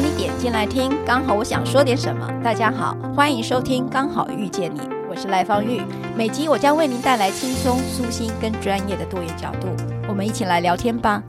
你点进来听，刚好我想说点什么。大家好，欢迎收听《刚好遇见你》，我是赖芳玉。每集我将为您带来轻松、舒心跟专业的多元角度，我们一起来聊天吧。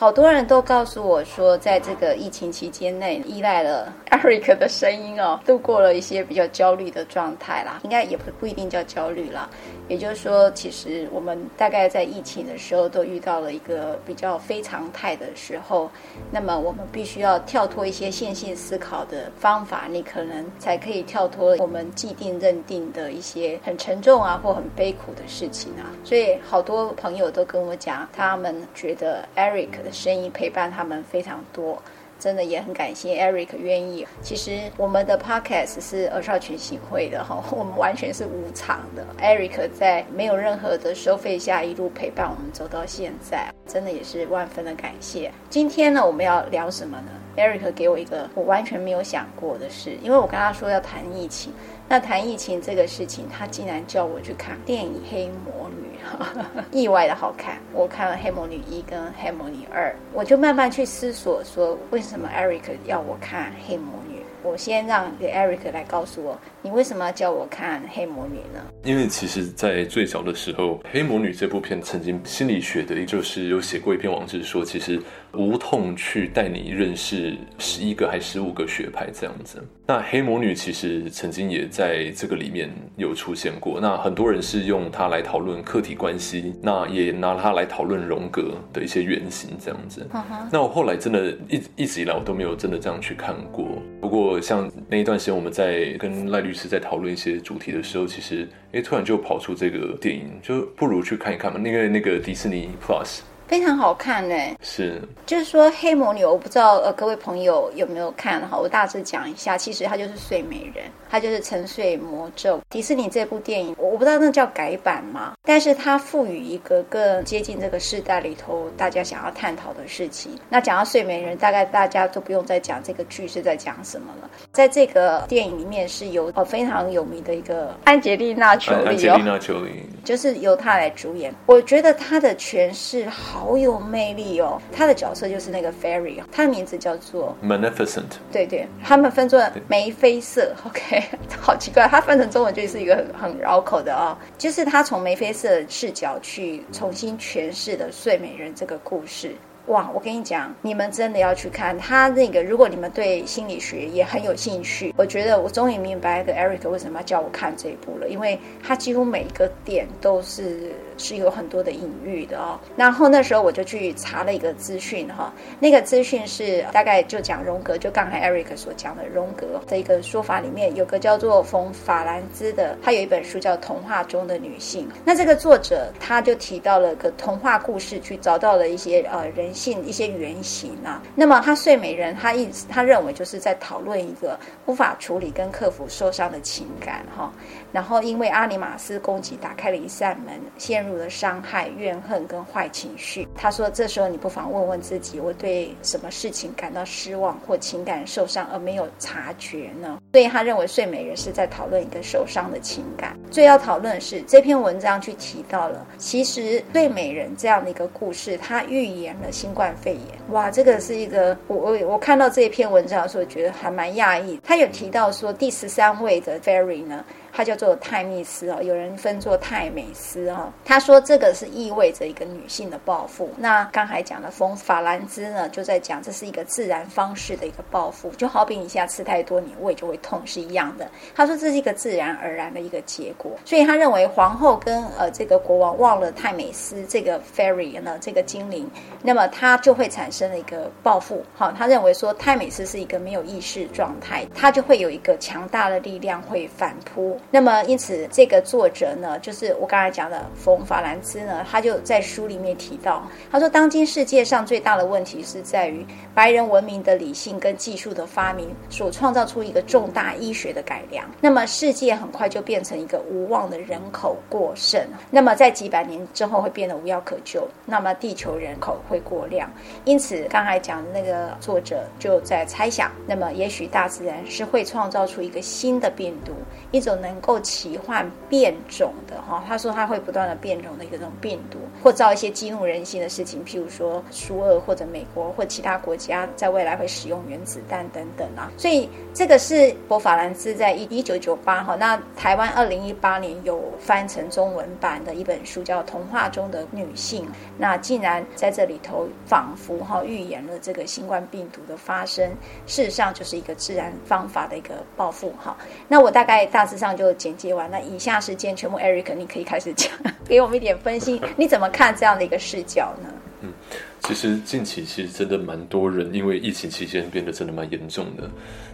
好多人都告诉我说，在这个疫情期间内，依赖了 Eric 的声音哦，度过了一些比较焦虑的状态啦。应该也不不一定叫焦虑啦。也就是说，其实我们大概在疫情的时候都遇到了一个比较非常态的时候，那么我们必须要跳脱一些线性思考的方法，你可能才可以跳脱我们既定认定的一些很沉重啊或很悲苦的事情啊。所以好多朋友都跟我讲，他们觉得 Eric 的声音陪伴他们非常多。真的也很感谢 Eric 愿意。其实我们的 Podcast 是儿少群星会的哈，我们完全是无偿的。Eric 在没有任何的收费下一路陪伴我们走到现在，真的也是万分的感谢。今天呢，我们要聊什么呢？Eric 给我一个我完全没有想过的事，因为我跟他说要谈疫情，那谈疫情这个事情，他竟然叫我去看电影《黑魔女》。意外的好看，我看了《黑魔女一》跟《黑魔女二》，我就慢慢去思索说，为什么 Eric 要我看《黑魔女》？我先让给 Eric 来告诉我，你为什么要叫我看《黑魔女》呢？因为其实，在最早的时候，《黑魔女》这部片曾经心理学的，也就是有写过一篇网志说，其实无痛去带你认识十一个还十五个学派这样子。那黑魔女其实曾经也在这个里面有出现过。那很多人是用它来讨论客体关系，那也拿它来讨论荣格的一些原型这样子。Uh huh. 那我后来真的一一直以来我都没有真的这样去看过。不过像那一段时间我们在跟赖律师在讨论一些主题的时候，其实哎突然就跑出这个电影，就不如去看一看嘛。那个那个迪士尼 Plus。非常好看呢，是，就是说黑魔女，我不知道呃各位朋友有没有看哈，我大致讲一下，其实它就是睡美人，它就是沉睡魔咒。迪士尼这部电影，我不知道那叫改版吗？但是它赋予一个更接近这个时代里头大家想要探讨的事情。那讲到睡美人，大概大家都不用再讲这个剧是在讲什么了。在这个电影里面是由呃非常有名的一个安吉丽娜·裘莉，安吉丽娜·裘丽，就是由她来主演。我觉得她的诠释好。好有魅力哦！他的角色就是那个 Fairy，他的名字叫做 Maleficent。对对，他们分作眉飞色。OK，好奇怪，他翻成中文就是一个很很绕口的哦。就是他从眉飞色的视角去重新诠释的睡美人这个故事。哇，我跟你讲，你们真的要去看他那个。如果你们对心理学也很有兴趣，我觉得我终于明白的 Eric 为什么要叫我看这一部了，因为他几乎每一个点都是是有很多的隐喻的哦。然后那时候我就去查了一个资讯哈，那个资讯是大概就讲荣格，就刚才 Eric 所讲的荣格的一个说法里面有个叫做冯法兰兹的，他有一本书叫《童话中的女性》。那这个作者他就提到了个童话故事，去找到了一些呃人。性一些原型啊，那么他睡美人，他意思他认为就是在讨论一个无法处理跟克服受伤的情感哈，然后因为阿尼玛斯攻击打开了一扇门，陷入了伤害、怨恨跟坏情绪。他说这时候你不妨问问自己，我对什么事情感到失望或情感受伤而没有察觉呢？所以他认为睡美人是在讨论一个受伤的情感。最要讨论的是这篇文章去提到了，其实睡美人这样的一个故事，它预言了新冠肺炎，哇，这个是一个我我我看到这一篇文章的时候，觉得还蛮讶异。他有提到说，第十三位的 Fairy 呢。他叫做泰密斯哦，有人分作泰美斯哦。他说这个是意味着一个女性的报复。那刚才讲的风法兰兹呢，就在讲这是一个自然方式的一个报复，就好比你现在吃太多，你胃就会痛是一样的。他说这是一个自然而然的一个结果，所以他认为皇后跟呃这个国王忘了泰美斯这个 fairy 呢这个精灵，那么他就会产生了一个报复。好，他认为说泰美斯是一个没有意识状态，他就会有一个强大的力量会反扑。那么，因此这个作者呢，就是我刚才讲的冯法兰兹呢，他就在书里面提到，他说，当今世界上最大的问题是在于白人文明的理性跟技术的发明所创造出一个重大医学的改良，那么世界很快就变成一个无望的人口过剩，那么在几百年之后会变得无药可救，那么地球人口会过量。因此，刚才讲的那个作者就在猜想，那么也许大自然是会创造出一个新的病毒，一种能。能够奇幻变种的哈，他说他会不断的变种的一个这种病毒，或造一些激怒人心的事情，譬如说苏俄或者美国或其他国家在未来会使用原子弹等等啊。所以这个是博法兰兹在一一九九八哈，那台湾二零一八年有翻成中文版的一本书叫《童话中的女性》，那竟然在这里头仿佛哈预言了这个新冠病毒的发生，事实上就是一个自然方法的一个报复哈。那我大概大致上就简介完了，以下时间全部 Eric 你可以开始讲，给我们一点分析，你怎么看这样的一个视角呢？嗯，其实近期其实真的蛮多人因为疫情期间变得真的蛮严重的，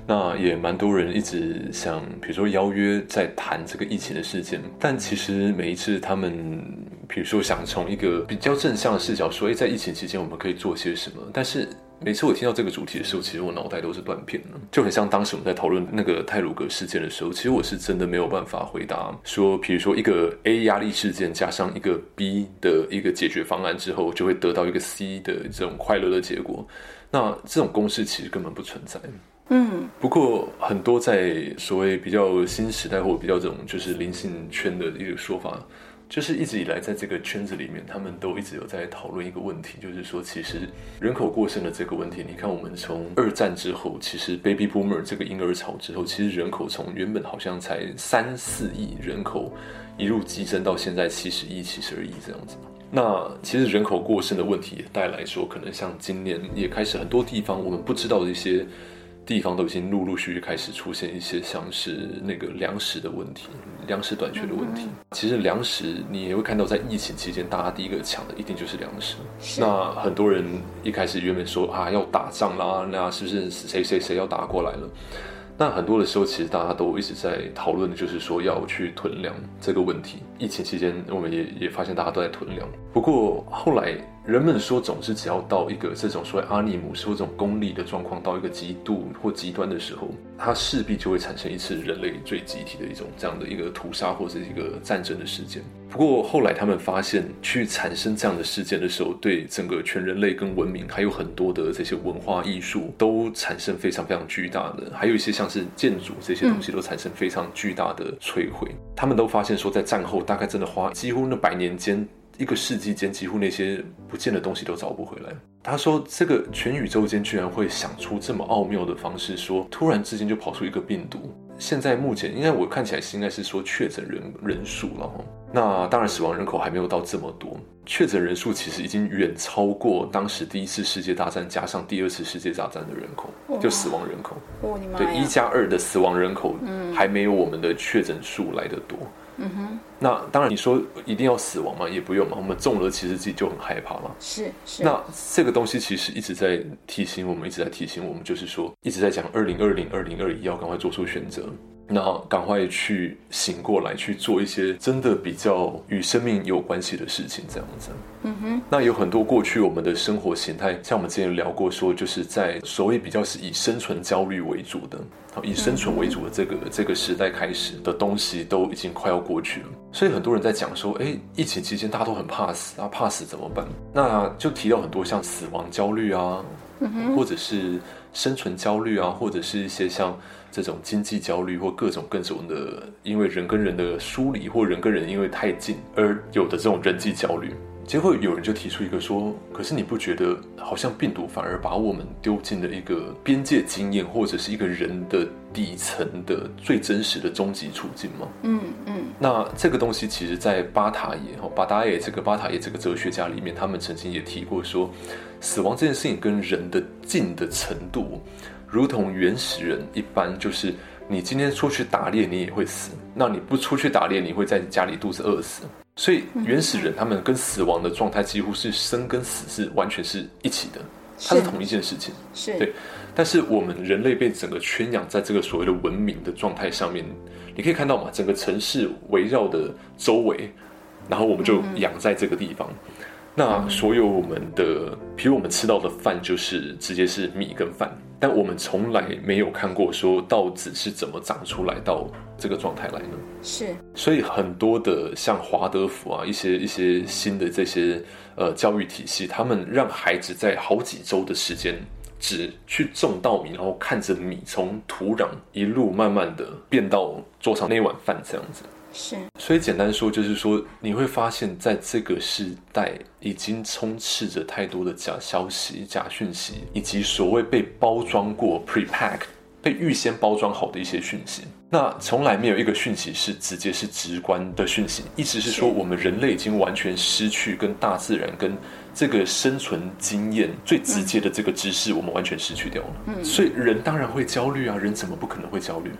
那也蛮多人一直想，比如说邀约在谈这个疫情的事件，但其实每一次他们，比如说想从一个比较正向的视角说，哎，在疫情期间我们可以做些什么，但是。每次我听到这个主题的时候，其实我脑袋都是断片的，就很像当时我们在讨论那个泰鲁格事件的时候，其实我是真的没有办法回答说，比如说一个 A 压力事件加上一个 B 的一个解决方案之后，就会得到一个 C 的这种快乐的结果。那这种公式其实根本不存在。嗯，不过很多在所谓比较新时代或比较这种就是灵性圈的一个说法。就是一直以来，在这个圈子里面，他们都一直有在讨论一个问题，就是说，其实人口过剩的这个问题，你看，我们从二战之后，其实 Baby Boomer 这个婴儿潮之后，其实人口从原本好像才三四亿人口，一路激增到现在七十亿、七十二亿这样子。那其实人口过剩的问题也带来说，可能像今年也开始很多地方我们不知道的一些。地方都已经陆陆续续开始出现一些像是那个粮食的问题，粮食短缺的问题。其实粮食你也会看到，在疫情期间，大家第一个抢的一定就是粮食。那很多人一开始原本说啊要打仗啦，那是不是谁谁谁要打过来了？那很多的时候，其实大家都一直在讨论的就是说要去囤粮这个问题。疫情期间，我们也也发现大家都在囤粮。不过后来。人们说，总是只要到一个这种所谓阿尼姆斯或这种功利的状况，到一个极度或极端的时候，它势必就会产生一次人类最集体的一种这样的一个屠杀或者一个战争的事件。不过后来他们发现，去产生这样的事件的时候，对整个全人类跟文明，还有很多的这些文化艺术，都产生非常非常巨大的，还有一些像是建筑这些东西，都产生非常巨大的摧毁。他们都发现说，在战后大概真的花几乎那百年间。一个世纪间，几乎那些不见的东西都找不回来。他说：“这个全宇宙间居然会想出这么奥妙的方式，说突然之间就跑出一个病毒。现在目前，应该我看起来是应该是说确诊人人数了哈。那当然，死亡人口还没有到这么多。确诊人数其实已经远超过当时第一次世界大战加上第二次世界大战的人口，就死亡人口。对，一加二的死亡人口，还没有我们的确诊数来的多。”嗯哼，那当然，你说一定要死亡吗？也不用嘛。我们中了，其实自己就很害怕嘛。是是。那这个东西其实一直在提醒我们，一直在提醒我们，就是说一直在讲二零二零、二零二一要赶快做出选择。那赶快去醒过来，去做一些真的比较与生命有关系的事情，这样子。嗯哼。那有很多过去我们的生活形态，像我们之前聊过，说就是在所谓比较是以生存焦虑为主的，以生存为主的这个这个时代开始的东西，都已经快要过去了。所以很多人在讲说，哎，疫情期间大家都很怕死啊，怕死怎么办？那就提到很多像死亡焦虑啊，或者是生存焦虑啊，或者是一些像。这种经济焦虑或各种各种的，因为人跟人的疏离，或人跟人因为太近而有的这种人际焦虑，结果有人就提出一个说：可是你不觉得好像病毒反而把我们丢进了一个边界经验，或者是一个人的底层的最真实的终极处境吗？嗯嗯。那这个东西其实，在巴塔耶哈巴达耶这个巴塔耶这个哲学家里面，他们曾经也提过说，死亡这件事情跟人的近的程度。如同原始人一般，就是你今天出去打猎，你也会死；那你不出去打猎，你会在家里肚子饿死。所以原始人他们跟死亡的状态几乎是生跟死是完全是一起的，它是同一件事情。是对，但是我们人类被整个圈养在这个所谓的文明的状态上面，你可以看到嘛，整个城市围绕的周围，然后我们就养在这个地方。那所有我们的，比如我们吃到的饭，就是直接是米跟饭，但我们从来没有看过说稻子是怎么长出来到这个状态来呢？是，所以很多的像华德福啊，一些一些新的这些呃教育体系，他们让孩子在好几周的时间只去种稻米，然后看着米从土壤一路慢慢的变到桌上那碗饭这样子。是，所以简单说就是说，你会发现在这个时代已经充斥着太多的假消息、假讯息，以及所谓被包装过 （prepacked）、被预先包装好的一些讯息。那从来没有一个讯息是直接是直观的讯息，意思是说，我们人类已经完全失去跟大自然、跟这个生存经验最直接的这个知识，我们完全失去掉了。嗯，所以人当然会焦虑啊，人怎么不可能会焦虑？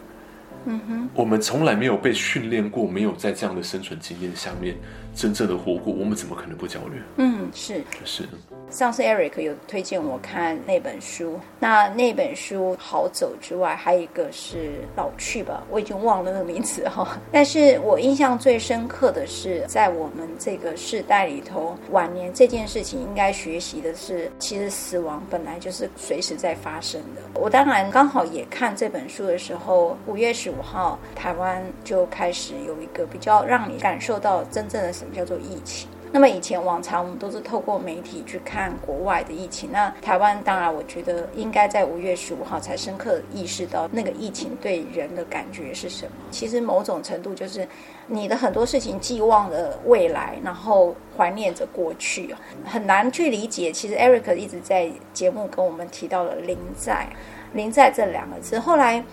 嗯哼，我们从来没有被训练过，没有在这样的生存经验下面真正的活过，我们怎么可能不焦虑？嗯，是，是。上次 Eric 有推荐我看那本书，那那本书好走之外，还有一个是老去吧，我已经忘了那个名字哈。但是我印象最深刻的是，在我们这个世代里头，晚年这件事情应该学习的是，其实死亡本来就是随时在发生的。我当然刚好也看这本书的时候，五月十五号台湾就开始有一个比较让你感受到真正的什么叫做疫情。那么以前往常我们都是透过媒体去看国外的疫情，那台湾当然我觉得应该在五月十五号才深刻意识到那个疫情对人的感觉是什么。其实某种程度就是你的很多事情寄望了未来，然后怀念着过去，很难去理解。其实 Eric 一直在节目跟我们提到了“临在”，“临在”这两个字，后来。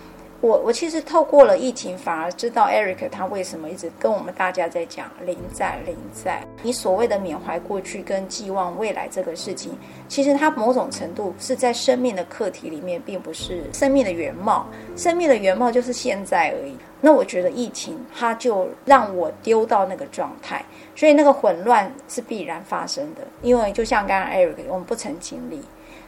我我其实透过了疫情，反而知道 Eric 他为什么一直跟我们大家在讲零在零在。你所谓的缅怀过去跟寄望未来这个事情，其实它某种程度是在生命的课题里面，并不是生命的原貌。生命的原貌就是现在而已。那我觉得疫情它就让我丢到那个状态，所以那个混乱是必然发生的。因为就像刚刚 Eric，我们不曾经历。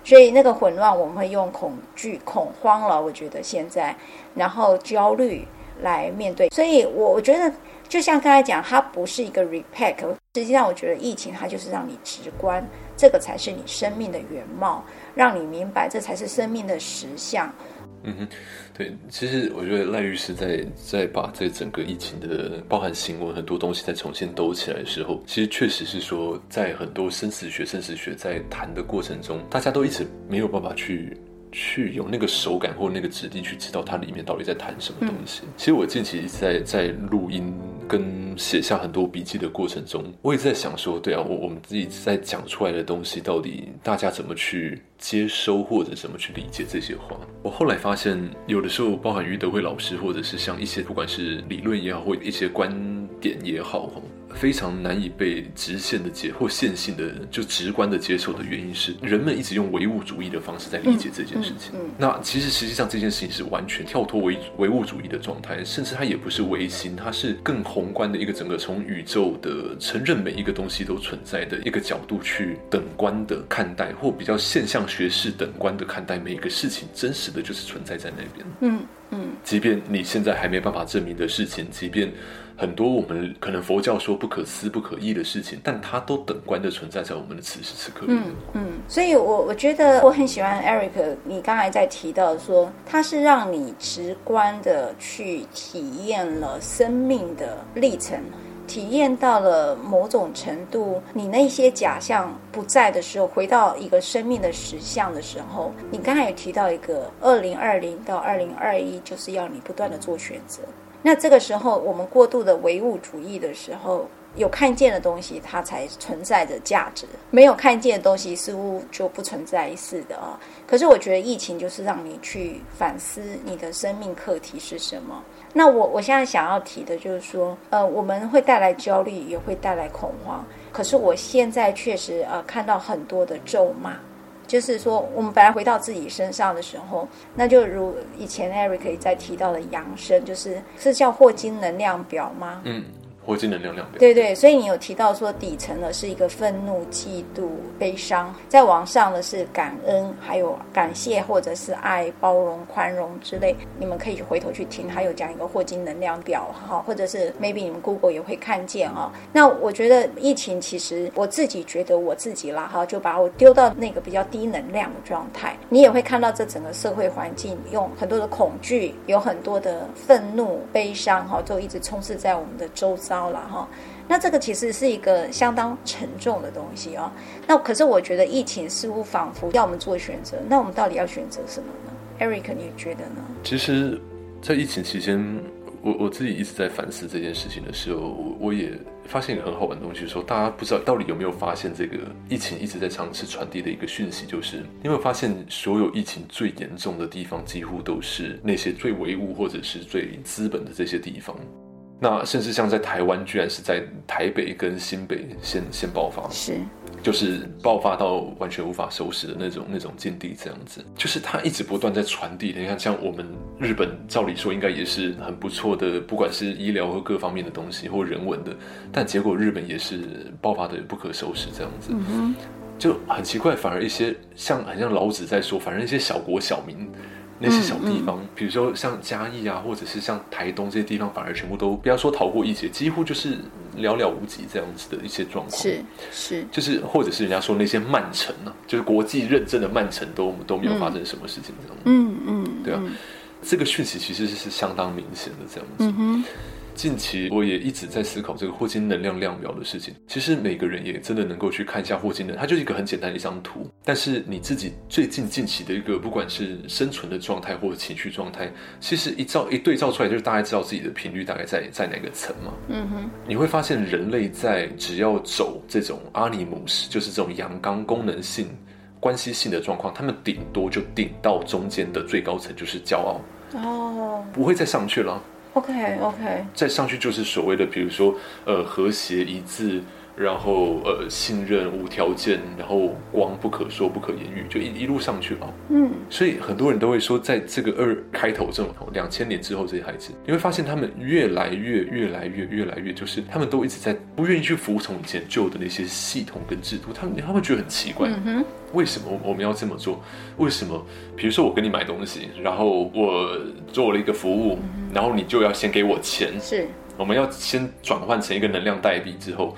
所以那个混乱，我们会用恐惧、恐慌了。我觉得现在，然后焦虑来面对。所以我我觉得，就像刚才讲，它不是一个 repack。实际上，我觉得疫情它就是让你直观，这个才是你生命的原貌，让你明白这才是生命的实相。嗯哼，对，其实我觉得赖律师在在把这整个疫情的包含新闻很多东西再重新兜起来的时候，其实确实是说，在很多生死学、生死学在谈的过程中，大家都一直没有办法去。去有那个手感或那个质地去知道它里面到底在谈什么东西。其实我近期在在录音跟写下很多笔记的过程中，我也在想说，对啊，我我们自己在讲出来的东西，到底大家怎么去接收或者怎么去理解这些话？我后来发现，有的时候包含于德慧老师，或者是像一些不管是理论也好，或一些观点也好，非常难以被直线的解或线性的就直观的接受的原因是，人们一直用唯物主义的方式在理解这件事情。嗯嗯嗯、那其实实际上这件事情是完全跳脱唯唯物主义的状态，甚至它也不是唯心，它是更宏观的一个整个从宇宙的承认每一个东西都存在的一个角度去等观的看待，或比较现象学式等观的看待每一个事情，真实的就是存在在那边。嗯嗯，即便你现在还没办法证明的事情，即便。很多我们可能佛教说不可思不可议的事情，但它都等观的存在在我们的此时此刻。嗯嗯，所以我我觉得我很喜欢 Eric，你刚才在提到说，它是让你直观的去体验了生命的历程，体验到了某种程度，你那些假象不在的时候，回到一个生命的实相的时候，你刚才也提到一个二零二零到二零二一，就是要你不断的做选择。那这个时候，我们过度的唯物主义的时候，有看见的东西，它才存在着价值；没有看见的东西，似乎就不存在似的啊。可是，我觉得疫情就是让你去反思你的生命课题是什么。那我我现在想要提的就是说，呃，我们会带来焦虑，也会带来恐慌。可是，我现在确实呃看到很多的咒骂。就是说，我们本来回到自己身上的时候，那就如以前 Eric 在提到的养生，就是是叫霍金能量表吗？嗯。霍金能量量表，对对，所以你有提到说底层呢是一个愤怒、嫉妒、悲伤，再往上的是感恩，还有感谢或者是爱、包容、宽容之类。你们可以回头去听，还有讲一个霍金能量表哈，或者是 maybe 你们 Google 也会看见啊。那我觉得疫情其实我自己觉得我自己啦哈，就把我丢到那个比较低能量的状态。你也会看到这整个社会环境用很多的恐惧，有很多的愤怒、悲伤哈，都一直充斥在我们的周遭。了哈，那这个其实是一个相当沉重的东西哦。那可是我觉得疫情似乎仿佛要我们做选择，那我们到底要选择什么呢？Eric，你觉得呢？其实，在疫情期间，我我自己一直在反思这件事情的时候，我我也发现一个很好玩的东西，说大家不知道到底有没有发现这个疫情一直在尝试传递的一个讯息，就是你有没有发现所有疫情最严重的地方，几乎都是那些最唯物或者是最资本的这些地方。那甚至像在台湾，居然是在台北跟新北先先爆发，是，就是爆发到完全无法收拾的那种那种境地，这样子，就是它一直不断在传递的。你看，像我们日本，照理说应该也是很不错的，不管是医疗和各方面的东西或人文的，但结果日本也是爆发的不可收拾，这样子，嗯，就很奇怪，反而一些像很像老子在说，反正一些小国小民。那些小地方，比如说像嘉义啊，或者是像台东这些地方，反而全部都不要说逃过一劫，几乎就是寥寥无几这样子的一些状况。是是，就是或者是人家说那些曼城啊，就是国际认证的曼城都都没有发生什么事情这样。嗯嗯，对啊，这个讯息其实是相当明显的这样子。近期我也一直在思考这个霍金能量量表的事情。其实每个人也真的能够去看一下霍金的，它就是一个很简单的一张图。但是你自己最近近期的一个，不管是生存的状态或者情绪状态，其实一照一对照出来，就是大概知道自己的频率大概在在哪个层嘛。嗯哼。你会发现人类在只要走这种阿尼姆斯，就是这种阳刚功能性、关系性的状况，他们顶多就顶到中间的最高层，就是骄傲。哦。不会再上去了。OK OK，再上去就是所谓的，比如说，呃，和谐一致，然后呃，信任无条件，然后光不可说不可言喻，就一一路上去了。嗯，所以很多人都会说，在这个二开头这种两千年之后，这些孩子，你会发现他们越来越、越来越、越来越，就是他们都一直在不愿意去服从以前旧的那些系统跟制度，他们他们觉得很奇怪。嗯哼。为什么我们要这么做？为什么？比如说我跟你买东西，然后我做了一个服务，然后你就要先给我钱。是，我们要先转换成一个能量代币之后。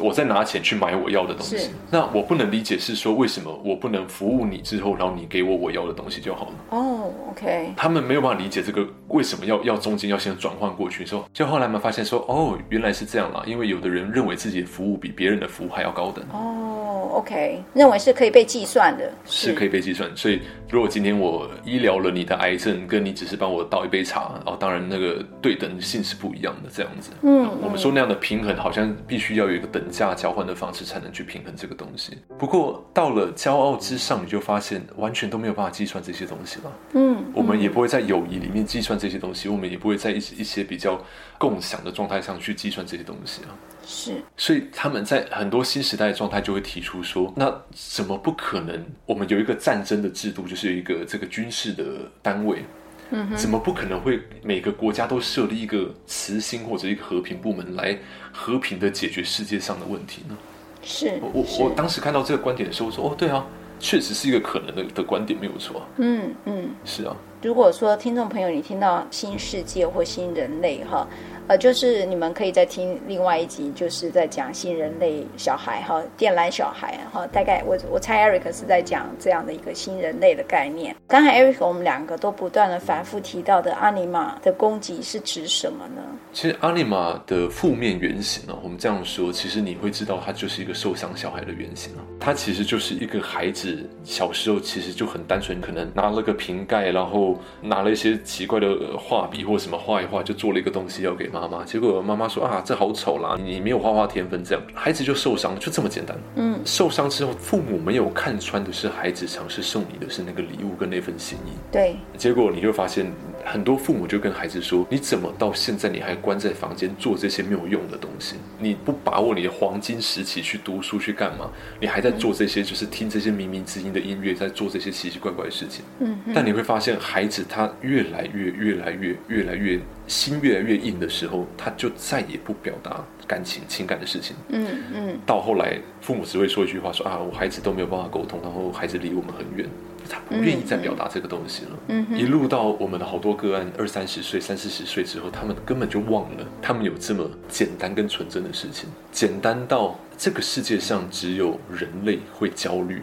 我再拿钱去买我要的东西，那我不能理解是说，为什么我不能服务你之后，然后你给我我要的东西就好了？哦，OK。他们没有办法理解这个为什么要要中间要先转换过去，说就后来们发现说，哦，原来是这样啦，因为有的人认为自己的服务比别人的服务还要高等。哦，OK，认为是可以被计算的，是可以被计算。所以如果今天我医疗了你的癌症，跟你只是帮我倒一杯茶，哦，当然那个对等性是不一样的，这样子。嗯，我们说那样的平衡，好像必须要有一个等。价交换的方式才能去平衡这个东西。不过到了骄傲之上，你就发现完全都没有办法计算这些东西了。嗯，我们也不会在友谊里面计算这些东西，我们也不会在一一些比较共享的状态上去计算这些东西啊。是，所以他们在很多新时代的状态就会提出说：那怎么不可能？我们有一个战争的制度，就是有一个这个军事的单位。嗯，怎么不可能会每个国家都设立一个慈心或者一个和平部门来和平的解决世界上的问题呢？是，我我当时看到这个观点的时候，我说哦，对啊，确实是一个可能的的观点，没有错。嗯嗯，是啊。如果说听众朋友你听到新世界或新人类哈。呃，就是你们可以再听另外一集，就是在讲新人类小孩哈，电缆小孩哈，大概我我猜 Eric 是在讲这样的一个新人类的概念。刚才 Eric 我们两个都不断的反复提到的阿尼玛的攻击是指什么呢？其实阿尼玛的负面原型呢，我们这样说，其实你会知道，它就是一个受伤小孩的原型啊。它其实就是一个孩子小时候其实就很单纯，可能拿了个瓶盖，然后拿了一些奇怪的画笔或什么画一画，就做了一个东西要给妈。妈妈，结果妈妈说啊，这好丑啦，你没有画画天分，这样孩子就受伤了，就这么简单。嗯，受伤之后，父母没有看穿的是孩子尝试送你的是那个礼物跟那份心意。对，结果你就发现很多父母就跟孩子说，你怎么到现在你还关在房间做这些没有用的东西？你不把握你的黄金时期去读书去干嘛？你还在做这些，就是听这些冥冥之音的音乐，在做这些奇奇怪怪的事情。嗯，但你会发现孩子他越来越越来越越来越心越来越硬的时候。他就再也不表达感情、情感的事情。嗯嗯。到后来，父母只会说一句话：说啊，我孩子都没有办法沟通，然后孩子离我们很远，他不愿意再表达这个东西了。嗯。一路到我们的好多个案，二三十岁、三四十岁之后，他们根本就忘了，他们有这么简单跟纯真的事情，简单到这个世界上只有人类会焦虑。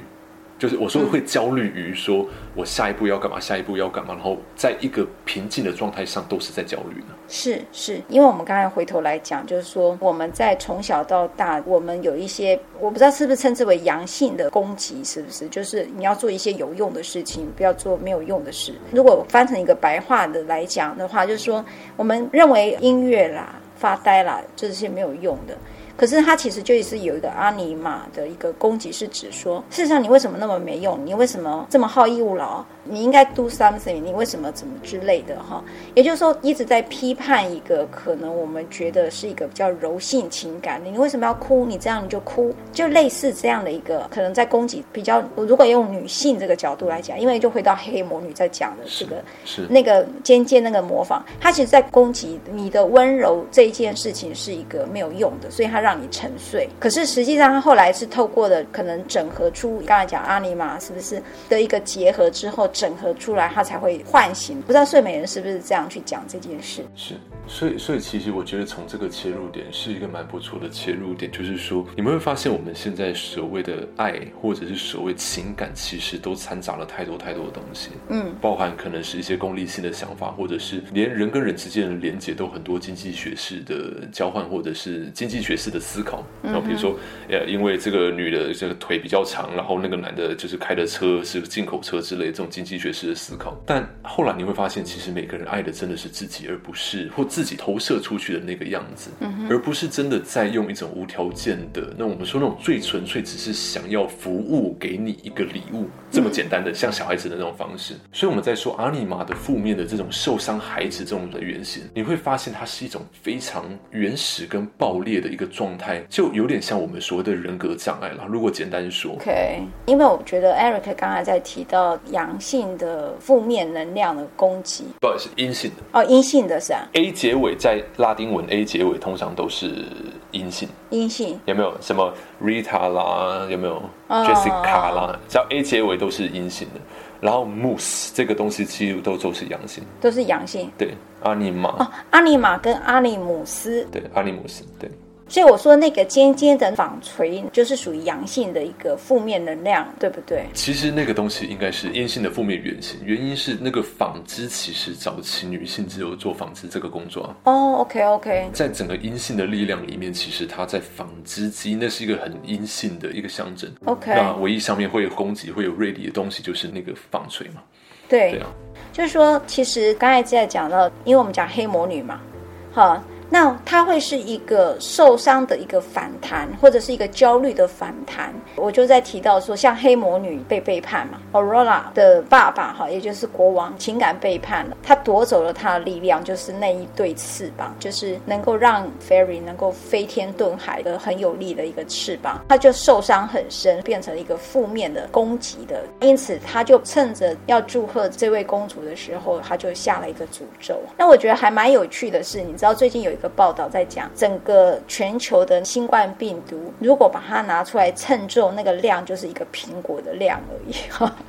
就是我说会焦虑于说我下一步要干嘛，下一步要干嘛，然后在一个平静的状态上都是在焦虑呢？是是，因为我们刚才回头来讲，就是说我们在从小到大，我们有一些我不知道是不是称之为阳性的攻击，是不是？就是你要做一些有用的事情，不要做没有用的事。如果翻成一个白话的来讲的话，就是说我们认为音乐啦、发呆啦，这些没有用的。可是他其实就是有一个阿尼玛的一个攻击，是指说，事实上你为什么那么没用？你为什么这么好逸恶劳？你应该 do something，你为什么怎么之类的哈？也就是说，一直在批判一个可能我们觉得是一个比较柔性情感的，你为什么要哭？你这样你就哭，就类似这样的一个可能在攻击比较。如果用女性这个角度来讲，因为就回到黑魔女在讲的这个是，是那个尖尖那个模仿，她其实在攻击你的温柔这一件事情是一个没有用的，所以他让你沉睡。可是实际上她后来是透过的可能整合出刚才讲阿尼玛是不是的一个结合之后。整合出来，他才会唤醒。不知道睡美人是不是这样去讲这件事？是，所以，所以其实我觉得从这个切入点是一个蛮不错的切入点，就是说你们会发现我们现在所谓的爱或者是所谓情感，其实都掺杂了太多太多的东西。嗯，包含可能是一些功利性的想法，或者是连人跟人之间的连接都很多经济学式的交换，或者是经济学式的思考。然后比如说，呃，因为这个女的这个腿比较长，然后那个男的就是开的车是进口车之类这种经。经济学式的思考，但后来你会发现，其实每个人爱的真的是自己，而不是或自己投射出去的那个样子，嗯、而不是真的在用一种无条件的。那我们说那种最纯粹，只是想要服务给你一个礼物这么简单的，像小孩子的那种方式。所以我们在说阿尼玛的负面的这种受伤孩子这种的原型，你会发现它是一种非常原始跟爆裂的一个状态，就有点像我们所谓的人格障碍了。如果简单说，OK，因为我觉得 Eric 刚才在提到阳性。性的负面能量的攻击，不好意思，阴性的哦，阴性的是啊。A 结尾在拉丁文 A 结尾通常都是阴性，阴性有没有什么 Rita 啦？有没有 Jessica 啦？只要 A 结尾都是阴性的。然后 Moose 这个东西几乎都都是阳性，都是阳性。对，阿尼玛哦，阿尼玛跟阿尼姆斯，对，阿尼姆斯，对。所以我说那个尖尖的纺锤就是属于阳性的一个负面能量，对不对？其实那个东西应该是阴性的负面原型，原因是那个纺织其实早期女性只有做纺织这个工作。哦、oh，OK OK，在整个阴性的力量里面，其实它在纺织机，那是一个很阴性的一个象征。OK，那唯一上面会有攻击、会有锐利的东西，就是那个纺锤嘛。对，对啊，就是说，其实刚才在讲到，因为我们讲黑魔女嘛，哈。那它会是一个受伤的一个反弹，或者是一个焦虑的反弹。我就在提到说，像黑魔女被背叛嘛，Aurora 的爸爸哈，也就是国王，情感背叛了，他夺走了他的力量，就是那一对翅膀，就是能够让 Fairy 能够飞天遁海的很有力的一个翅膀，他就受伤很深，变成一个负面的攻击的，因此他就趁着要祝贺这位公主的时候，他就下了一个诅咒。那我觉得还蛮有趣的是，你知道最近有。一个报道在讲，整个全球的新冠病毒，如果把它拿出来称重，那个量就是一个苹果的量而已，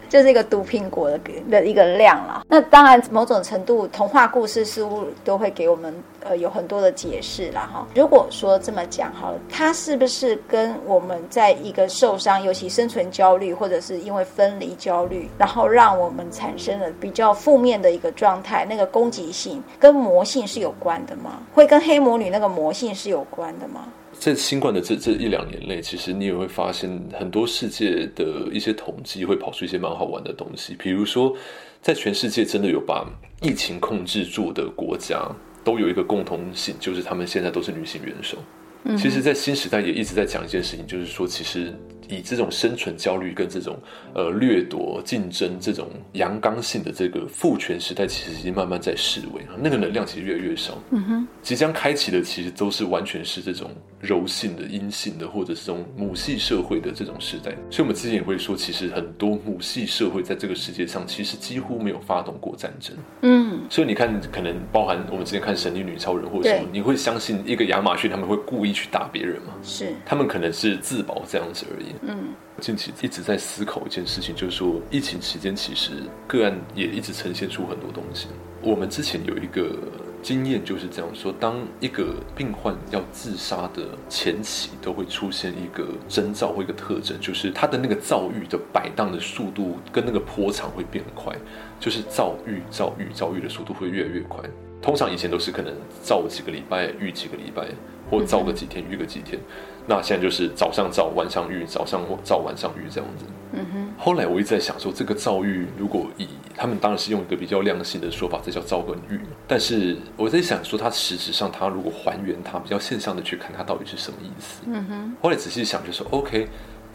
就是一个毒苹果的的一个量了。那当然，某种程度，童话故事似乎都会给我们呃有很多的解释了哈。如果说这么讲好了，它是不是跟我们在一个受伤，尤其生存焦虑，或者是因为分离焦虑，然后让我们产生了比较负面的一个状态，那个攻击性跟魔性是有关的吗？会跟黑魔女那个魔性是有关的吗？在新冠的这这一两年内，其实你也会发现很多世界的一些统计会跑出一些蛮好玩的东西。比如说，在全世界真的有把疫情控制住的国家，都有一个共同性，就是他们现在都是女性元首。嗯。其实，在新时代也一直在讲一件事情，就是说，其实。以这种生存焦虑跟这种呃掠夺、竞争这种阳刚性的这个父权时代，其实已经慢慢在式微，那个能量其实越来越少。嗯哼，即将开启的其实都是完全是这种柔性的、阴性的，或者是这种母系社会的这种时代。所以，我们之前也会说，其实很多母系社会在这个世界上，其实几乎没有发动过战争。嗯，所以你看，可能包含我们之前看《神力女超人》或者什么，你会相信一个亚马逊他们会故意去打别人吗，是他们可能是自保这样子而已。嗯，近期一直在思考一件事情，就是说疫情期间其实个案也一直呈现出很多东西。我们之前有一个。经验就是这样说：当一个病患要自杀的前期，都会出现一个征兆或一个特征，就是他的那个躁郁的摆荡的速度跟那个波长会变快，就是躁郁、躁郁、躁郁的速度会越来越快。通常以前都是可能躁几个礼拜，郁几个礼拜，或躁个几天，郁个几天。那现在就是早上躁，晚上郁，早上躁，晚上郁这样子。嗯哼。后来我一直在想说，这个躁郁如果以他们当然是用一个比较量性的说法，这叫躁跟郁。但是我在想说，它实质上，它如果还原它比较现象的去看，它到底是什么意思？嗯哼。后来仔细想，就说 OK。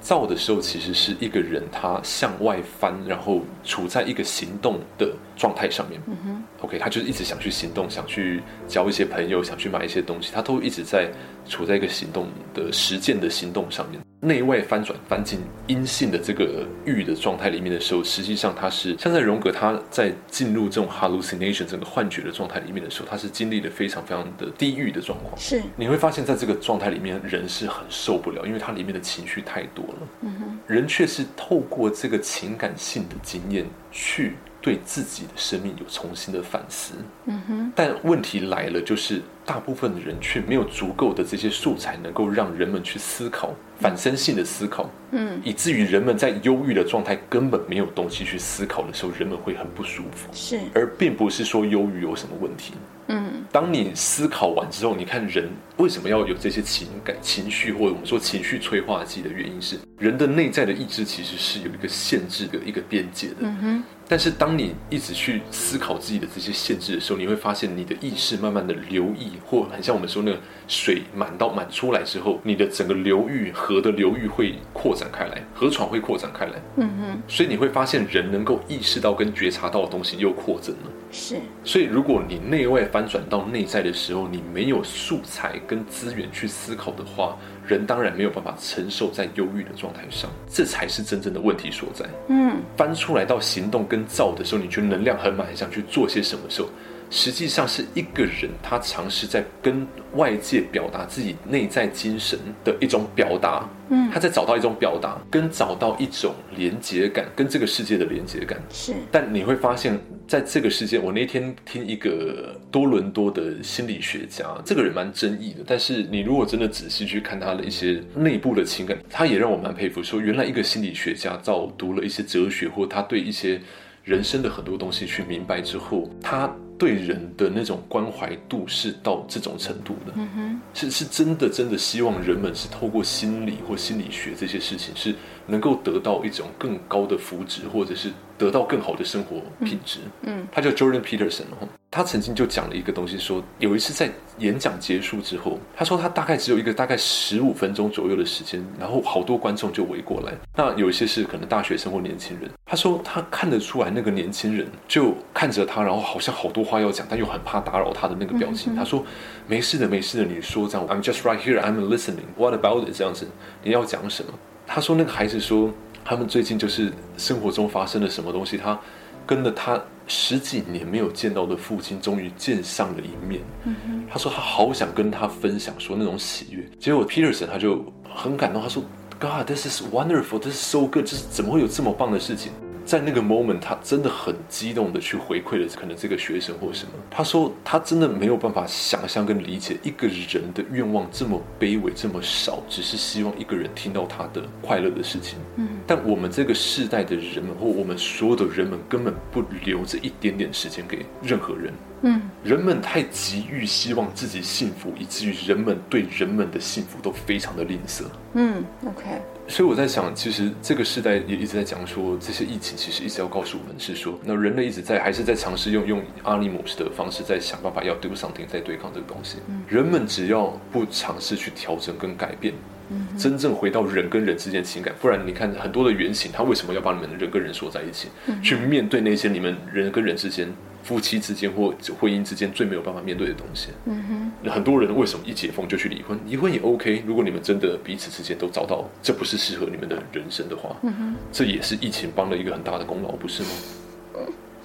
躁的时候，其实是一个人他向外翻，然后处在一个行动的状态上面。嗯哼，OK，他就是一直想去行动，想去交一些朋友，想去买一些东西，他都一直在处在一个行动的实践的行动上面。内外翻转翻进阴性的这个欲的状态里面的时候，实际上他是像在荣格他在进入这种 hallucination 整个幻觉的状态里面的时候，他是经历了非常非常的低欲的状况。是，你会发现在这个状态里面，人是很受不了，因为它里面的情绪太多了。嗯哼，人却是透过这个情感性的经验去。对自己的生命有重新的反思，嗯哼，但问题来了，就是大部分的人却没有足够的这些素材，能够让人们去思考，反身性的思考，嗯，以至于人们在忧郁的状态根本没有东西去思考的时候，人们会很不舒服，是，而并不是说忧郁有什么问题，嗯，当你思考完之后，你看人为什么要有这些情感情绪，或者我们说情绪催化剂的原因是，人的内在的意志其实是有一个限制的一个边界的，嗯哼。但是，当你一直去思考自己的这些限制的时候，你会发现你的意识慢慢的流溢，或很像我们说那个水满到满出来之后，你的整个流域河的流域会扩展开来，河床会扩展开来。嗯哼。所以你会发现，人能够意识到跟觉察到的东西又扩增了。是。所以，如果你内外翻转到内在的时候，你没有素材跟资源去思考的话。人当然没有办法承受在忧郁的状态上，这才是真正的问题所在。嗯，翻出来到行动跟造的时候，你觉得能量很满，想去做些什么时候，实际上是一个人他尝试在跟外界表达自己内在精神的一种表达。嗯，他在找到一种表达，跟找到一种连接感，跟这个世界的连接感。是，但你会发现在这个世界，我那天听一个多伦多的心理学家，这个人蛮争议的。但是你如果真的仔细去看他的一些内部的情感，他也让我蛮佩服。说原来一个心理学家早读了一些哲学，或他对一些人生的很多东西去明白之后，他。对人的那种关怀度是到这种程度的，嗯，是是真的真的希望人们是透过心理或心理学这些事情，是能够得到一种更高的福祉，或者是得到更好的生活品质。嗯，他叫 Jordan Peterson 哦。他曾经就讲了一个东西说，说有一次在演讲结束之后，他说他大概只有一个大概十五分钟左右的时间，然后好多观众就围过来。那有一些是可能大学生或年轻人。他说他看得出来，那个年轻人就看着他，然后好像好多话要讲，但又很怕打扰他的那个表情。他说没事的，没事的，你说这样，I'm just right here, I'm listening. What about it？这样子，你要讲什么？他说那个孩子说，他们最近就是生活中发生了什么东西，他。跟了他十几年没有见到的父亲，终于见上了一面。嗯，他说他好想跟他分享说那种喜悦。结果 Peterson 他就很感动，他说：“God, this is wonderful, this is so good，这是怎么会有这么棒的事情？”在那个 moment，他真的很激动的去回馈了可能这个学生或什么。他说他真的没有办法想象跟理解一个人的愿望这么卑微这么少，只是希望一个人听到他的快乐的事情。嗯，但我们这个世代的人们或我们所有的人们根本不留着一点点时间给任何人。嗯，人们太急于希望自己幸福，以至于人们对人们的幸福都非常的吝啬。嗯，OK。所以我在想，其实这个时代也一直在讲说，这些疫情其实一直要告诉我们是说，那人类一直在还是在尝试用用阿尼姆斯的方式在想办法要 do something 在对抗这个东西。嗯，人们只要不尝试去调整跟改变，嗯，真正回到人跟人之间情感，不然你看很多的原型，他为什么要把你们的人跟人锁在一起，嗯，去面对那些你们人跟人之间。夫妻之间或婚姻之间最没有办法面对的东西。嗯哼，很多人为什么一解封就去离婚？离婚也 OK。如果你们真的彼此之间都找到这不是适合你们的人生的话，嗯哼，这也是疫情帮了一个很大的功劳，不是吗？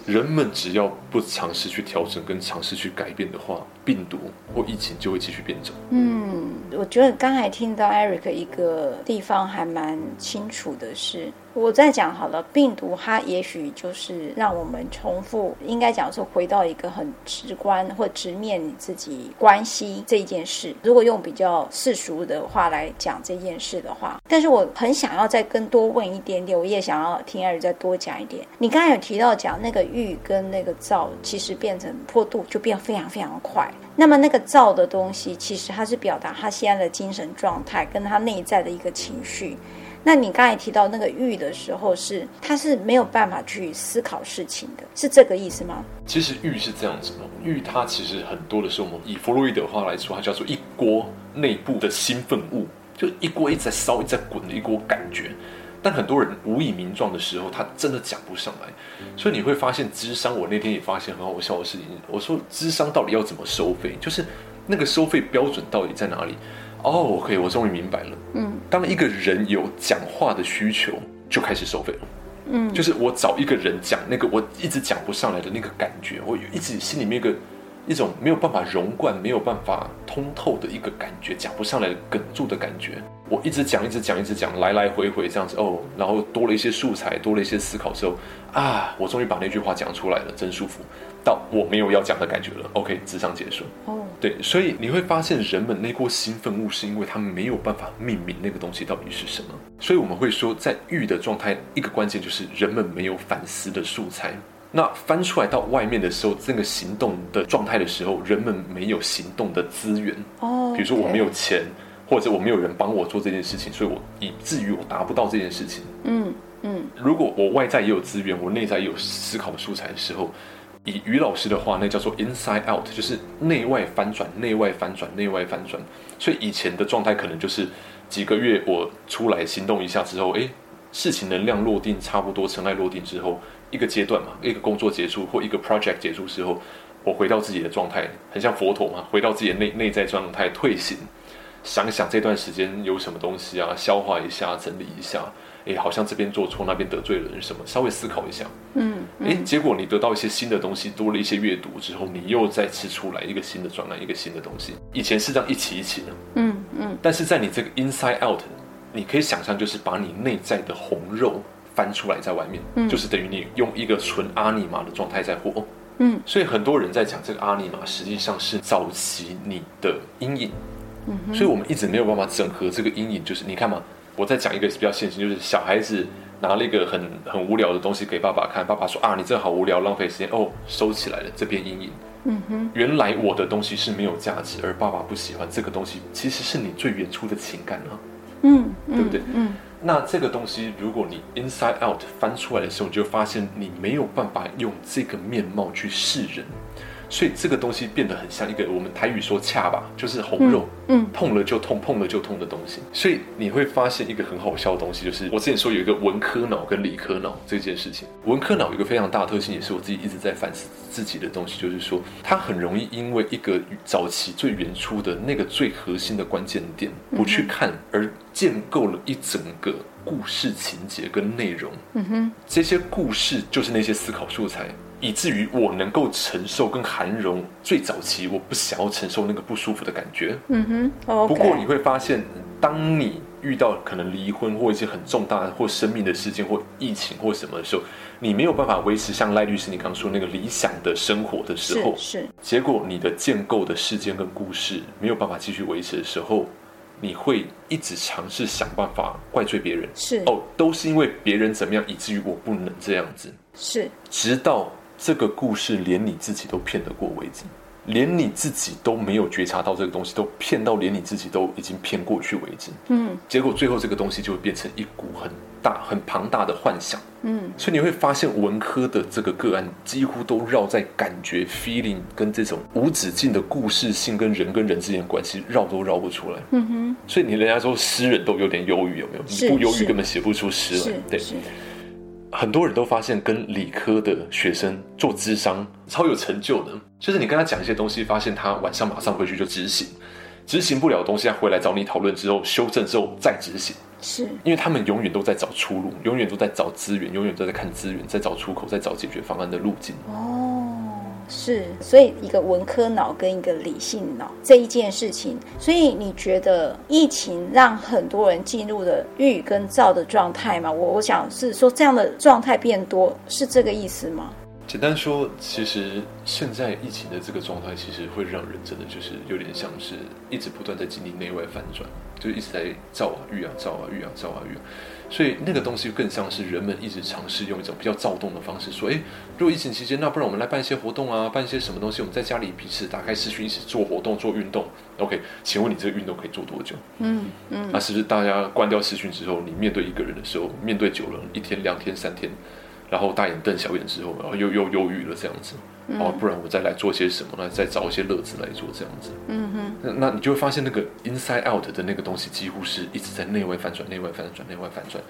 人们只要不尝试去调整跟尝试去改变的话，病毒或疫情就会继续变种。嗯，我觉得刚才听到 Eric 一个地方还蛮清楚的是，我再讲好了，病毒它也许就是让我们重复，应该讲说回到一个很直观或直面你自己关系这一件事。如果用比较世俗的话来讲这件事的话，但是我很想要再更多问一点点，我也想要听 Eric 再多讲一点。你刚才有提到讲那个。郁跟那个躁，其实变成坡度就变非常非常快。那么那个躁的东西，其实它是表达他现在的精神状态，跟他内在的一个情绪。那你刚才提到那个郁的时候是，他是没有办法去思考事情的，是这个意思吗？其实郁是这样子的，郁它其实很多的时候，我们以弗洛伊德话来说，它叫做一锅内部的兴奋物，就一锅一直在烧、一直在滚的一锅感觉。但很多人无以名状的时候，他真的讲不上来，所以你会发现，智商。我那天也发现很好笑的事情。我说，智商到底要怎么收费？就是那个收费标准到底在哪里？哦，OK，我终于明白了。嗯，当一个人有讲话的需求，就开始收费了。嗯，就是我找一个人讲那个我一直讲不上来的那个感觉，我一直心里面一个一种没有办法融贯、没有办法通透的一个感觉，讲不上来的哽住的感觉。我一直讲，一直讲，一直讲，来来回回这样子哦，然后多了一些素材，多了一些思考之后，啊，我终于把那句话讲出来了，真舒服，到我没有要讲的感觉了。OK，咨商结束。哦，对，所以你会发现，人们那锅兴奋物是因为他们没有办法命名那个东西到底是什么，所以我们会说，在欲的状态，一个关键就是人们没有反思的素材。那翻出来到外面的时候，这个行动的状态的时候，人们没有行动的资源。哦，比如说我没有钱。或者我没有人帮我做这件事情，所以我以至于我达不到这件事情。嗯嗯。如果我外在也有资源，我内在也有思考的素材的时候，以于老师的话，那叫做 inside out，就是内外翻转，内外翻转，内外翻转。所以以前的状态可能就是几个月我出来行动一下之后，哎，事情能量落定差不多，尘埃落定之后，一个阶段嘛，一个工作结束或一个 project 结束之后，我回到自己的状态，很像佛陀嘛，回到自己的内内在状态，退行。想想这段时间有什么东西啊，消化一下，整理一下。诶，好像这边做错，那边得罪了人什么，稍微思考一下。嗯，哎、嗯，结果你得到一些新的东西，多了一些阅读之后，你又再次出来一个新的专栏，一个新的东西。以前是这样一起一起的。嗯嗯。但是在你这个 inside out，你可以想象，就是把你内在的红肉翻出来在外面，嗯、就是等于你用一个纯阿尼玛的状态在活。嗯。所以很多人在讲这个阿尼玛，实际上是早期你的阴影。嗯所以，我们一直没有办法整合这个阴影。就是你看嘛，我再讲一个比较现实，就是小孩子拿了一个很很无聊的东西给爸爸看，爸爸说啊，你这好无聊，浪费时间。哦，收起来了，这边阴影。嗯哼，原来我的东西是没有价值，而爸爸不喜欢这个东西，其实是你最原初的情感啊。嗯，对不对？嗯。那这个东西，如果你 inside out 翻出来的时候，你就发现你没有办法用这个面貌去示人。所以这个东西变得很像一个我们台语说恰吧，就是红肉，嗯，嗯，碰了就痛，碰了就痛的东西。所以你会发现一个很好笑的东西，就是我之前说有一个文科脑跟理科脑这件事情。文科脑有一个非常大的特性，也是我自己一直在反思自己的东西，就是说它很容易因为一个早期最原初的那个最核心的关键点不去看，而建构了一整个故事情节跟内容。嗯哼，这些故事就是那些思考素材。以至于我能够承受跟韩荣最早期我不想要承受那个不舒服的感觉。嗯哼。Okay. 不过你会发现，当你遇到可能离婚或一些很重大的或生命的事件或疫情或什么的时候，你没有办法维持像赖律师你刚刚说那个理想的生活的时候，是。是结果你的建构的事件跟故事没有办法继续维持的时候，你会一直尝试想办法怪罪别人。是。哦，都是因为别人怎么样，以至于我不能这样子。是。直到。这个故事连你自己都骗得过为止，连你自己都没有觉察到这个东西，都骗到连你自己都已经骗过去为止。嗯，结果最后这个东西就会变成一股很大、很庞大的幻想。嗯，所以你会发现文科的这个个案几乎都绕在感觉、feeling 跟这种无止境的故事性跟人跟人之间的关系绕都绕不出来。嗯哼，所以你人家说诗人都有点忧郁，有没有？你不忧郁根本写不出诗来。对。很多人都发现跟理科的学生做智商超有成就的，就是你跟他讲一些东西，发现他晚上马上回去就执行。执行不了的东西，他回来找你讨论之后，修正之后再执行。是，因为他们永远都在找出路，永远都在找资源，永远都在看资源，在找出口，在找解决方案的路径。哦，是，所以一个文科脑跟一个理性脑这一件事情，所以你觉得疫情让很多人进入了郁跟躁的状态吗？我我想是说这样的状态变多，是这个意思吗？简单说，其实现在疫情的这个状态，其实会让人真的就是有点像是一直不断在经历内外反转，就一直在造啊遇啊造啊遇啊造啊遇啊，所以那个东西更像是人们一直尝试用一种比较躁动的方式说，诶，如果疫情期间，那不然我们来办一些活动啊，办一些什么东西，我们在家里彼此打开视讯一起做活动做运动。OK，请问你这个运动可以做多久？嗯嗯，那是不是大家关掉视讯之后，你面对一个人的时候，面对久了，一天两天三天？然后大眼瞪小眼之后，然后又又忧郁了这样子，哦，不然我再来做些什么呢？再找一些乐子来做这样子。嗯哼，那那你就会发现那个 inside out 的那个东西，几乎是一直在内外翻转、内外翻转、内外翻转。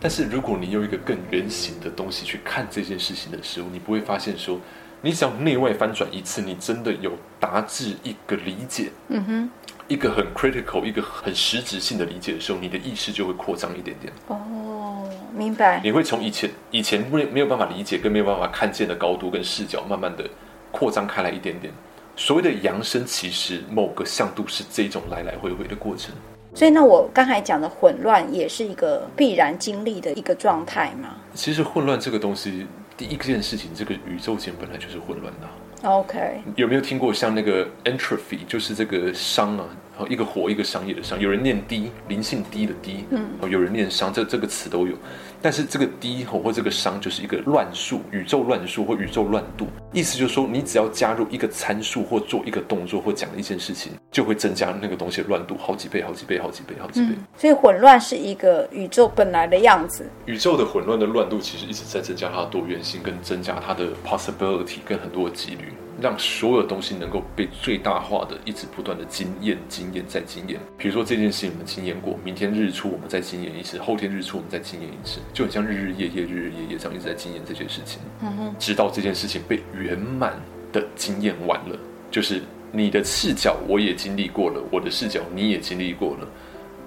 但是如果你用一个更圆形的东西去看这件事情的时候，你不会发现说，你只要内外翻转一次，你真的有达至一个理解。嗯哼。一个很 critical、一个很实质性的理解的时候，你的意识就会扩张一点点。哦，明白。你会从以前以前没没有办法理解跟没有办法看见的高度跟视角，慢慢的扩张开来一点点。所谓的扬升，其实某个向度是这种来来回回的过程。所以，那我刚才讲的混乱，也是一个必然经历的一个状态吗？其实混乱这个东西，第一件事情，这个宇宙间本来就是混乱的。OK，有没有听过像那个 entropy，就是这个熵啊，然后一个火一个商业的商，有人念低，灵性低的低，嗯，有人念商，这这个词都有。但是这个低吼或这个商就是一个乱数，宇宙乱数或宇宙乱度，意思就是说，你只要加入一个参数或做一个动作或讲一件事情，就会增加那个东西的乱度好几倍、好几倍、好几倍、好几倍。嗯，所以混乱是一个宇宙本来的样子。宇宙的混乱的乱度其实一直在增加它的多元性，跟增加它的 possibility，跟很多的几率。让所有东西能够被最大化的，一直不断的经验、经验再经验。比如说这件事情我们经验过，明天日出我们再经验一次，后天日出我们再经验一次，就很像日日夜夜、日日夜夜这样一直在经验这件事情。直到这件事情被圆满的经验完了，就是你的视角我也经历过了，我的视角你也经历过了，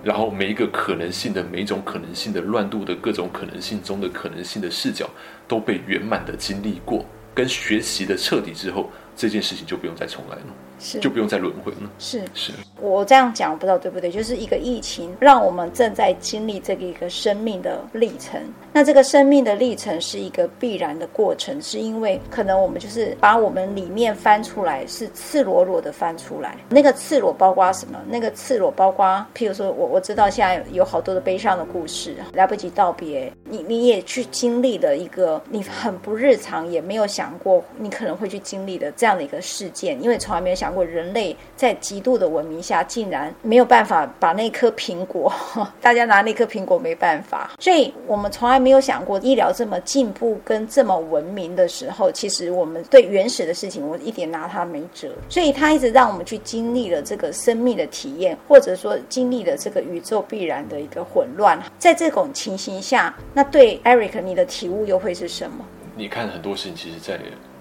然后每一个可能性的每一种可能性的乱度的各种可能性中的可能性的视角都被圆满的经历过。跟学习的彻底之后，这件事情就不用再重来了。是就不用再轮回了。是是，我这样讲我不知道对不对？就是一个疫情，让我们正在经历这个一个生命的历程。那这个生命的历程是一个必然的过程，是因为可能我们就是把我们里面翻出来，是赤裸裸的翻出来。那个赤裸包括什么？那个赤裸包括，譬如说我我知道现在有好多的悲伤的故事，来不及道别，你你也去经历了一个你很不日常，也没有想过你可能会去经历的这样的一个事件，因为从来没有想。想过人类在极度的文明下，竟然没有办法把那颗苹果，大家拿那颗苹果没办法。所以我们从来没有想过，医疗这么进步跟这么文明的时候，其实我们对原始的事情，我一点拿它没辙。所以他一直让我们去经历了这个生命的体验，或者说经历了这个宇宙必然的一个混乱。在这种情形下，那对 Eric 你的体悟又会是什么？你看很多事情，其实在。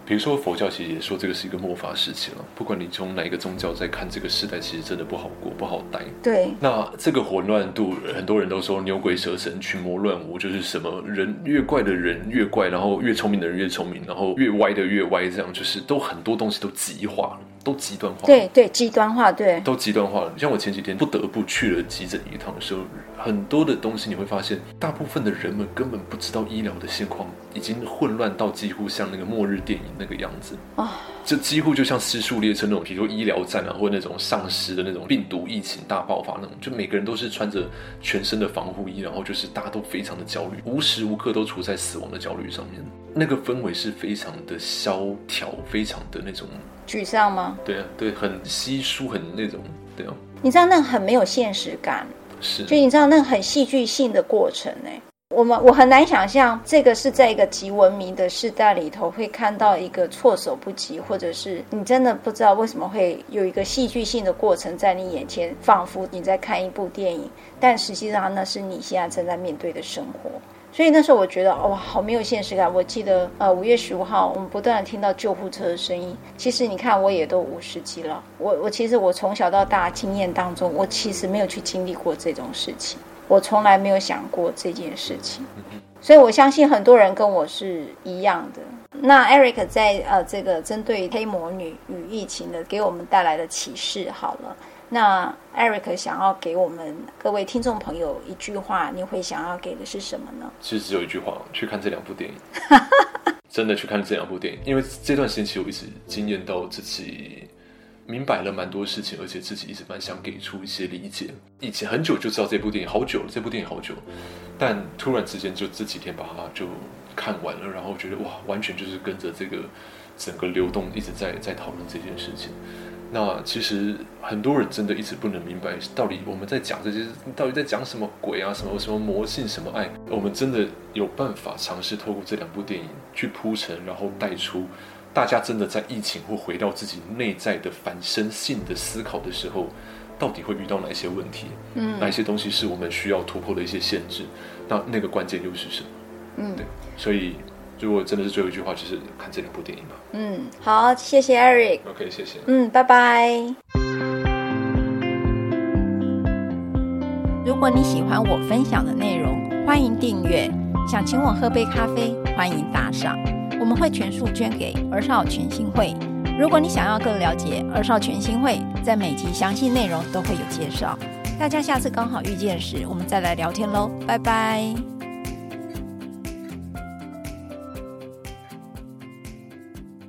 比如说佛教其实也说这个是一个末法时期了，不管你从哪一个宗教在看这个时代，其实真的不好过，不好待。对。那这个混乱度，很多人都说牛鬼蛇神、群魔乱舞，就是什么人越怪的人越怪，然后越聪明的人越聪明，然后越歪的越歪，这样就是都很多东西都极化了，都极端化。对对，极端化，对。都极端化了。像我前几天不得不去了急诊一趟的时候，很多的东西你会发现，大部分的人们根本不知道医疗的现况已经混乱到几乎像那个末日电影那个样子啊！这几乎就像失速列车那种，比如说医疗站啊，或者那种丧尸的那种病毒疫情大爆发那种，就每个人都是穿着全身的防护衣，然后就是大家都非常的焦虑，无时无刻都处在死亡的焦虑上面。那个氛围是非常的萧条，非常的那种沮丧吗？对啊，对，很稀疏，很那种，对啊。你知道那个很没有现实感。是，就你知道那个很戏剧性的过程呢？我们我很难想象这个是在一个极文明的时代里头会看到一个措手不及，或者是你真的不知道为什么会有一个戏剧性的过程在你眼前，仿佛你在看一部电影，但实际上那是你现在正在面对的生活。所以那时候我觉得哇，好没有现实感。我记得呃五月十五号，我们不断的听到救护车的声音。其实你看，我也都五十几了，我我其实我从小到大经验当中，我其实没有去经历过这种事情，我从来没有想过这件事情。所以我相信很多人跟我是一样的。那 Eric 在呃这个针对黑魔女与疫情的给我们带来的启示，好了。那 Eric 想要给我们各位听众朋友一句话，你会想要给的是什么呢？其实只有一句话：去看这两部电影，真的去看这两部电影。因为这段时间其实我一直惊艳到自己明白了蛮多事情，而且自己一直蛮想给出一些理解。以前很久就知道这部电影，好久了，这部电影好久，但突然之间就这几天把它就看完了，然后觉得哇，完全就是跟着这个整个流动一直在在讨论这件事情。那其实很多人真的一直不能明白，到底我们在讲这些，到底在讲什么鬼啊？什么什么魔性，什么爱？我们真的有办法尝试透过这两部电影去铺陈，然后带出大家真的在疫情或回到自己内在的反身性的思考的时候，到底会遇到哪些问题？嗯，哪些东西是我们需要突破的一些限制？那那个关键又是什么？嗯，对，所以。如果真的是最后一句话，就是看这两部电影吧。嗯，好，谢谢 Eric。OK，谢谢。嗯，拜拜。如果你喜欢我分享的内容，欢迎订阅。想请我喝杯咖啡，欢迎打赏，我们会全数捐给儿少全新会。如果你想要更了解儿少全新会，在每集详细内容都会有介绍。大家下次刚好遇见时，我们再来聊天喽。拜拜。